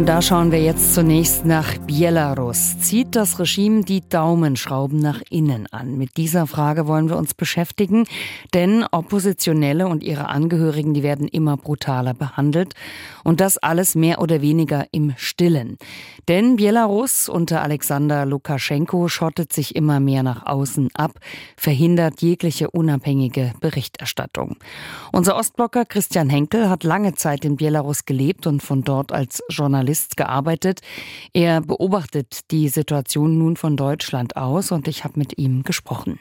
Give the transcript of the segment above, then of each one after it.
Und da schauen wir jetzt zunächst nach Belarus. Zieht das Regime die Daumenschrauben nach innen an? Mit dieser Frage wollen wir uns beschäftigen, denn Oppositionelle und ihre Angehörigen, die werden immer brutaler behandelt und das alles mehr oder weniger im Stillen. Denn Belarus unter Alexander Lukaschenko schottet sich immer mehr nach außen ab, verhindert jegliche unabhängige Berichterstattung. Unser Ostblocker Christian Henkel hat lange Zeit in Belarus gelebt und von dort als Journalist Journalist gearbeitet. Er beobachtet die Situation nun von Deutschland aus und ich habe mit ihm gesprochen.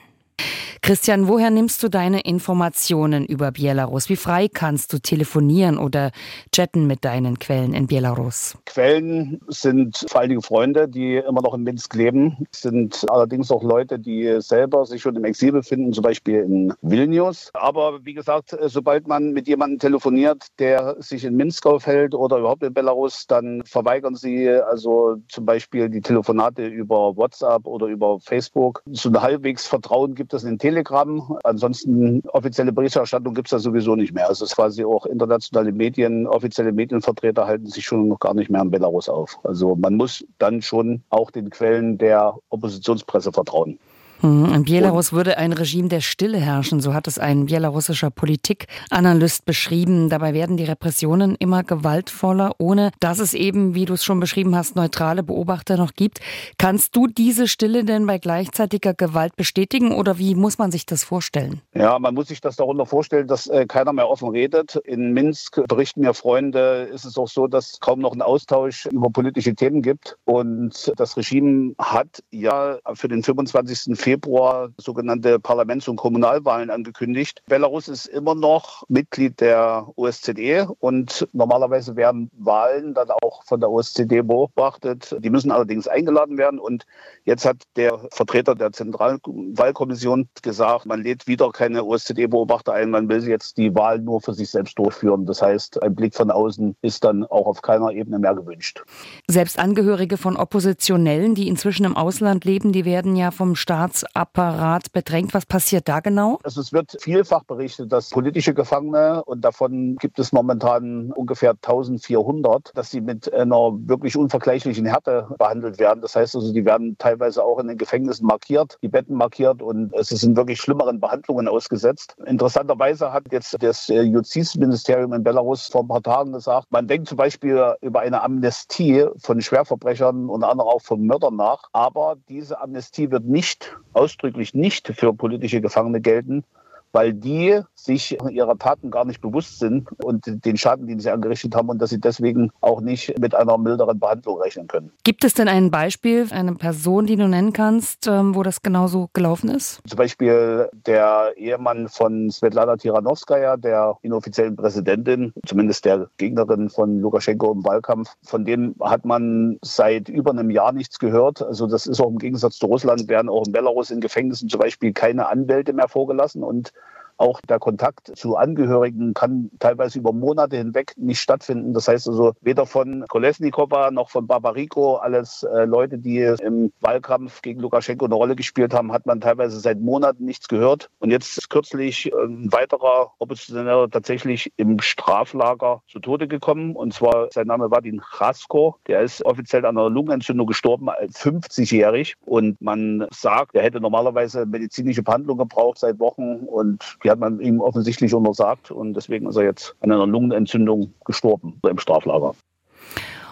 Christian, woher nimmst du deine Informationen über Belarus? Wie frei kannst du telefonieren oder chatten mit deinen Quellen in Belarus? Quellen sind vor Dingen Freunde, die immer noch in Minsk leben, sind allerdings auch Leute, die selber sich schon im Exil befinden, zum Beispiel in Vilnius. Aber wie gesagt, sobald man mit jemandem telefoniert, der sich in Minsk aufhält oder überhaupt in Belarus, dann verweigern sie also zum Beispiel die Telefonate über WhatsApp oder über Facebook. So ein halbwegs Vertrauen gibt es in Telegram Telegram. Ansonsten offizielle Berichterstattung gibt es da sowieso nicht mehr. Also es quasi auch internationale Medien, offizielle Medienvertreter halten sich schon noch gar nicht mehr in Belarus auf. Also man muss dann schon auch den Quellen der Oppositionspresse vertrauen. Hm, in Belarus würde ein Regime der Stille herrschen, so hat es ein belarussischer Politikanalyst beschrieben. Dabei werden die Repressionen immer gewaltvoller, ohne dass es eben, wie du es schon beschrieben hast, neutrale Beobachter noch gibt. Kannst du diese Stille denn bei gleichzeitiger Gewalt bestätigen oder wie muss man sich das vorstellen? Ja, man muss sich das darunter vorstellen, dass äh, keiner mehr offen redet. In Minsk berichten mir Freunde, ist es auch so, dass kaum noch ein Austausch über politische Themen gibt. Und das Regime hat ja für den 25. Februar Februar sogenannte Parlaments- und Kommunalwahlen angekündigt. Belarus ist immer noch Mitglied der OSZE und normalerweise werden Wahlen dann auch von der OSZE beobachtet. Die müssen allerdings eingeladen werden und jetzt hat der Vertreter der Zentralwahlkommission gesagt, man lädt wieder keine OSZE-Beobachter ein, man will jetzt die Wahlen nur für sich selbst durchführen. Das heißt, ein Blick von außen ist dann auch auf keiner Ebene mehr gewünscht. Selbst Angehörige von Oppositionellen, die inzwischen im Ausland leben, die werden ja vom Staats Justizapparat bedrängt. Was passiert da genau? Also es wird vielfach berichtet, dass politische Gefangene, und davon gibt es momentan ungefähr 1400, dass sie mit einer wirklich unvergleichlichen Härte behandelt werden. Das heißt also, die werden teilweise auch in den Gefängnissen markiert, die Betten markiert und es sind wirklich schlimmeren Behandlungen ausgesetzt. Interessanterweise hat jetzt das Justizministerium in Belarus vor ein paar Tagen gesagt, man denkt zum Beispiel über eine Amnestie von Schwerverbrechern, unter anderem auch von Mördern nach, aber diese Amnestie wird nicht ausdrücklich nicht für politische Gefangene gelten, weil die sich ihrer Taten gar nicht bewusst sind und den Schaden, den sie angerichtet haben und dass sie deswegen auch nicht mit einer milderen Behandlung rechnen können. Gibt es denn ein Beispiel, eine Person, die du nennen kannst, ähm, wo das genauso gelaufen ist? Zum Beispiel der Ehemann von Svetlana Tiranowskaja, der inoffiziellen Präsidentin, zumindest der Gegnerin von Lukaschenko im Wahlkampf. Von dem hat man seit über einem Jahr nichts gehört. Also das ist auch im Gegensatz zu Russland, werden auch in Belarus in Gefängnissen zum Beispiel keine Anwälte mehr vorgelassen und auch der Kontakt zu Angehörigen kann teilweise über Monate hinweg nicht stattfinden. Das heißt also weder von Kolesnikova noch von Barbarico, alles äh, Leute, die im Wahlkampf gegen Lukaschenko eine Rolle gespielt haben, hat man teilweise seit Monaten nichts gehört. Und jetzt ist kürzlich ein weiterer Oppositioneller tatsächlich im Straflager zu Tode gekommen. Und zwar sein Name war Vadim Krasko. Der ist offiziell an einer Lungenentzündung gestorben als 50-jährig. Und man sagt, er hätte normalerweise medizinische Behandlung gebraucht seit Wochen. Und die hat man ihm offensichtlich untersagt und deswegen ist er jetzt an einer Lungenentzündung gestorben im Straflager.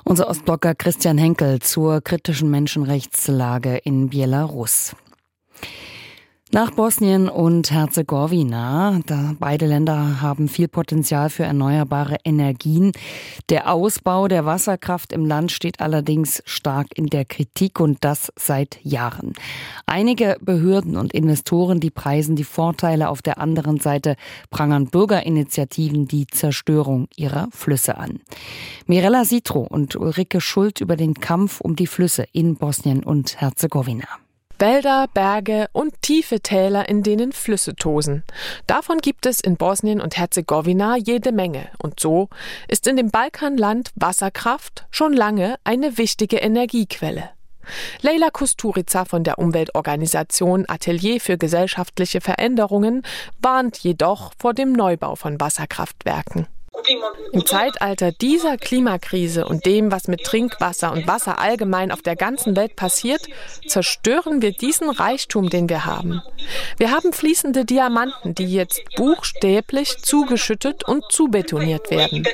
Unser Ostblocker Christian Henkel zur kritischen Menschenrechtslage in Belarus. Nach Bosnien und Herzegowina, da beide Länder haben viel Potenzial für erneuerbare Energien. Der Ausbau der Wasserkraft im Land steht allerdings stark in der Kritik und das seit Jahren. Einige Behörden und Investoren, die preisen die Vorteile auf der anderen Seite, prangern Bürgerinitiativen die Zerstörung ihrer Flüsse an. Mirella Sitro und Ulrike Schuld über den Kampf um die Flüsse in Bosnien und Herzegowina. Wälder, Berge und tiefe Täler, in denen Flüsse tosen. Davon gibt es in Bosnien und Herzegowina jede Menge. Und so ist in dem Balkanland Wasserkraft schon lange eine wichtige Energiequelle. Leila Kusturica von der Umweltorganisation Atelier für gesellschaftliche Veränderungen warnt jedoch vor dem Neubau von Wasserkraftwerken. Im Zeitalter dieser Klimakrise und dem, was mit Trinkwasser und Wasser allgemein auf der ganzen Welt passiert, zerstören wir diesen Reichtum, den wir haben. Wir haben fließende Diamanten, die jetzt buchstäblich zugeschüttet und zubetoniert werden.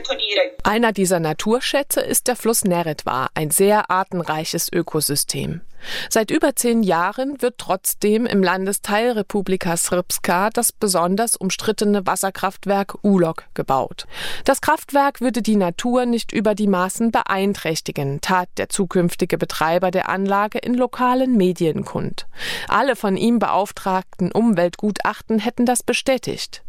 Einer dieser Naturschätze ist der Fluss Neretva, ein sehr artenreiches Ökosystem. Seit über zehn Jahren wird trotzdem im Landesteil Republika Srpska das besonders umstrittene Wasserkraftwerk Ulok gebaut. Das Kraftwerk würde die Natur nicht über die Maßen beeinträchtigen, tat der zukünftige Betreiber der Anlage in lokalen Medien kund. Alle von ihm beauftragten Umweltgutachten hätten das bestätigt.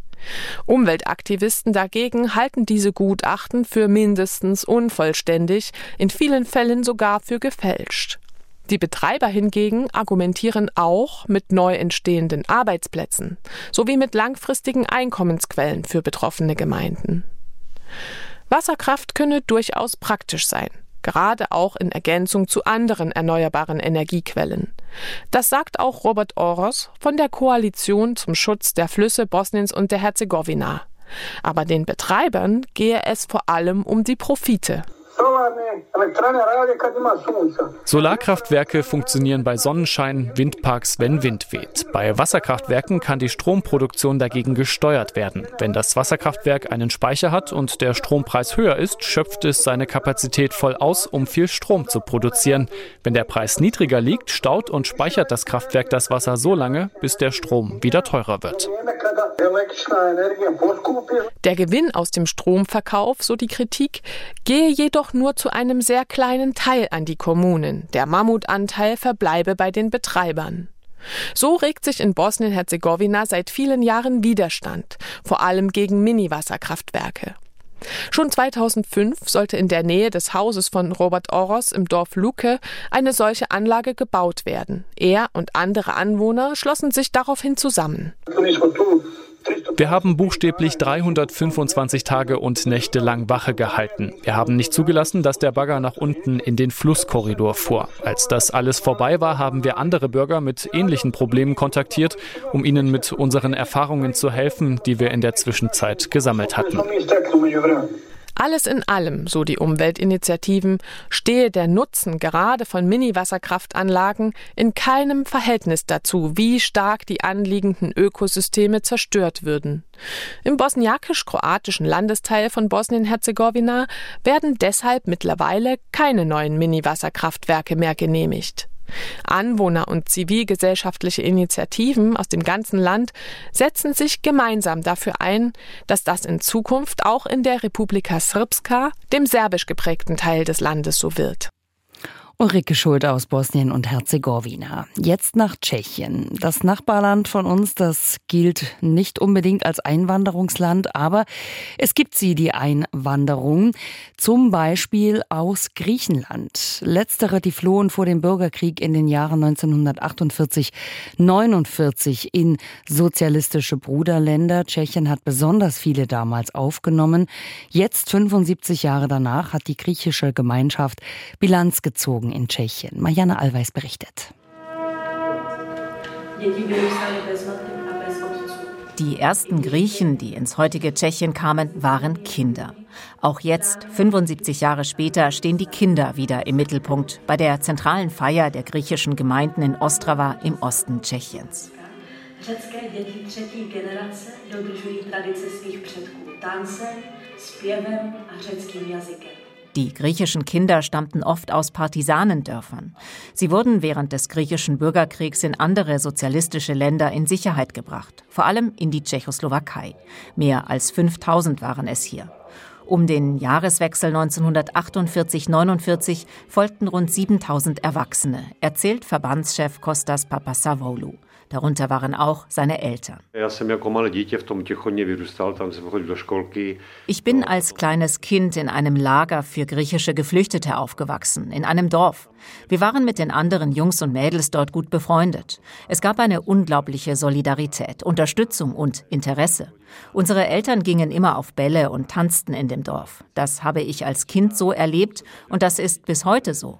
Umweltaktivisten dagegen halten diese Gutachten für mindestens unvollständig, in vielen Fällen sogar für gefälscht. Die Betreiber hingegen argumentieren auch mit neu entstehenden Arbeitsplätzen sowie mit langfristigen Einkommensquellen für betroffene Gemeinden. Wasserkraft könne durchaus praktisch sein, gerade auch in Ergänzung zu anderen erneuerbaren Energiequellen. Das sagt auch Robert Oros von der Koalition zum Schutz der Flüsse Bosniens und der Herzegowina. Aber den Betreibern gehe es vor allem um die Profite. Solarkraftwerke funktionieren bei Sonnenschein, Windparks, wenn Wind weht. Bei Wasserkraftwerken kann die Stromproduktion dagegen gesteuert werden. Wenn das Wasserkraftwerk einen Speicher hat und der Strompreis höher ist, schöpft es seine Kapazität voll aus, um viel Strom zu produzieren. Wenn der Preis niedriger liegt, staut und speichert das Kraftwerk das Wasser so lange, bis der Strom wieder teurer wird. Der Gewinn aus dem Stromverkauf, so die Kritik, gehe jedoch nur zu einem sehr kleinen Teil an die Kommunen. Der Mammutanteil verbleibe bei den Betreibern. So regt sich in Bosnien-Herzegowina seit vielen Jahren Widerstand, vor allem gegen Mini-Wasserkraftwerke. Schon 2005 sollte in der Nähe des Hauses von Robert Oros im Dorf Luke eine solche Anlage gebaut werden. Er und andere Anwohner schlossen sich daraufhin zusammen. Wir haben buchstäblich 325 Tage und Nächte lang Wache gehalten. Wir haben nicht zugelassen, dass der Bagger nach unten in den Flusskorridor fuhr. Als das alles vorbei war, haben wir andere Bürger mit ähnlichen Problemen kontaktiert, um ihnen mit unseren Erfahrungen zu helfen, die wir in der Zwischenzeit gesammelt hatten. Alles in allem, so die Umweltinitiativen, stehe der Nutzen gerade von Mini-Wasserkraftanlagen in keinem Verhältnis dazu, wie stark die anliegenden Ökosysteme zerstört würden. Im bosniakisch-kroatischen Landesteil von Bosnien-Herzegowina werden deshalb mittlerweile keine neuen Mini-Wasserkraftwerke mehr genehmigt. Anwohner und zivilgesellschaftliche Initiativen aus dem ganzen Land setzen sich gemeinsam dafür ein, dass das in Zukunft auch in der Republika Srpska, dem serbisch geprägten Teil des Landes, so wird. Ulrike Schuld aus Bosnien und Herzegowina. Jetzt nach Tschechien. Das Nachbarland von uns, das gilt nicht unbedingt als Einwanderungsland, aber es gibt sie, die Einwanderung. Zum Beispiel aus Griechenland. Letztere, die flohen vor dem Bürgerkrieg in den Jahren 1948, 49 in sozialistische Bruderländer. Tschechien hat besonders viele damals aufgenommen. Jetzt, 75 Jahre danach, hat die griechische Gemeinschaft Bilanz gezogen Tagen in Tschechien. Marianne Allweis berichtet. Die ersten Griechen, die ins heutige Tschechien kamen, waren Kinder. Auch jetzt, 75 Jahre später, stehen die Kinder wieder im Mittelpunkt bei der zentralen Feier der griechischen Gemeinden in Ostrava im Osten Tschechiens. Die griechischen Kinder stammten oft aus Partisanendörfern. Sie wurden während des griechischen Bürgerkriegs in andere sozialistische Länder in Sicherheit gebracht, vor allem in die Tschechoslowakei. Mehr als 5000 waren es hier. Um den Jahreswechsel 1948-49 folgten rund 7000 Erwachsene, erzählt Verbandschef Kostas Papasavoulou. Darunter waren auch seine Eltern. Ich bin als kleines Kind in einem Lager für griechische Geflüchtete aufgewachsen, in einem Dorf. Wir waren mit den anderen Jungs und Mädels dort gut befreundet. Es gab eine unglaubliche Solidarität, Unterstützung und Interesse. Unsere Eltern gingen immer auf Bälle und tanzten in dem Dorf. Das habe ich als Kind so erlebt und das ist bis heute so.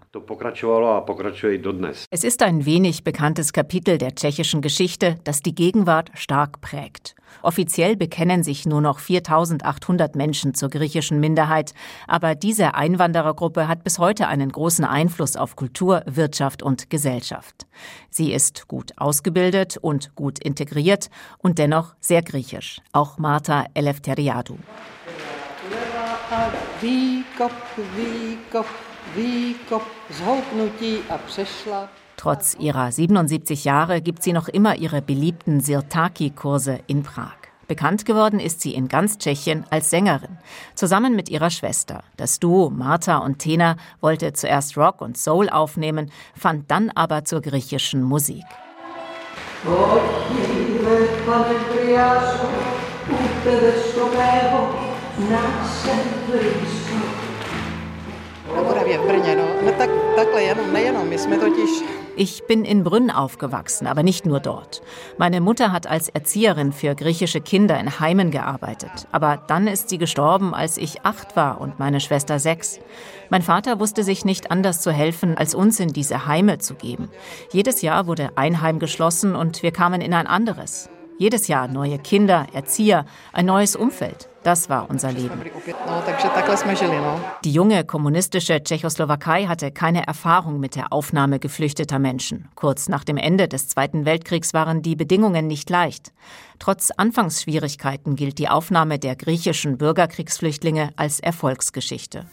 Es ist ein wenig bekanntes Kapitel der tschechischen Geschichte, das die Gegenwart stark prägt. Offiziell bekennen sich nur noch 4800 Menschen zur griechischen Minderheit, aber diese Einwanderergruppe hat bis heute einen großen Einfluss auf Kultur, Wirtschaft und Gesellschaft. Sie ist gut ausgebildet und gut integriert und dennoch sehr griechisch, auch Marta Eleftheriadou. Trotz ihrer 77 Jahre gibt sie noch immer ihre beliebten Sirtaki-Kurse in Prag. Bekannt geworden ist sie in ganz Tschechien als Sängerin, zusammen mit ihrer Schwester. Das Duo Martha und Tena wollte zuerst Rock und Soul aufnehmen, fand dann aber zur griechischen Musik. Ich bin in Brünn aufgewachsen, aber nicht nur dort. Meine Mutter hat als Erzieherin für griechische Kinder in Heimen gearbeitet. Aber dann ist sie gestorben, als ich acht war und meine Schwester sechs. Mein Vater wusste sich nicht anders zu helfen, als uns in diese Heime zu geben. Jedes Jahr wurde ein Heim geschlossen und wir kamen in ein anderes. Jedes Jahr neue Kinder, Erzieher, ein neues Umfeld. Das war unser Leben. Die junge kommunistische Tschechoslowakei hatte keine Erfahrung mit der Aufnahme geflüchteter Menschen. Kurz nach dem Ende des Zweiten Weltkriegs waren die Bedingungen nicht leicht. Trotz Anfangsschwierigkeiten gilt die Aufnahme der griechischen Bürgerkriegsflüchtlinge als Erfolgsgeschichte.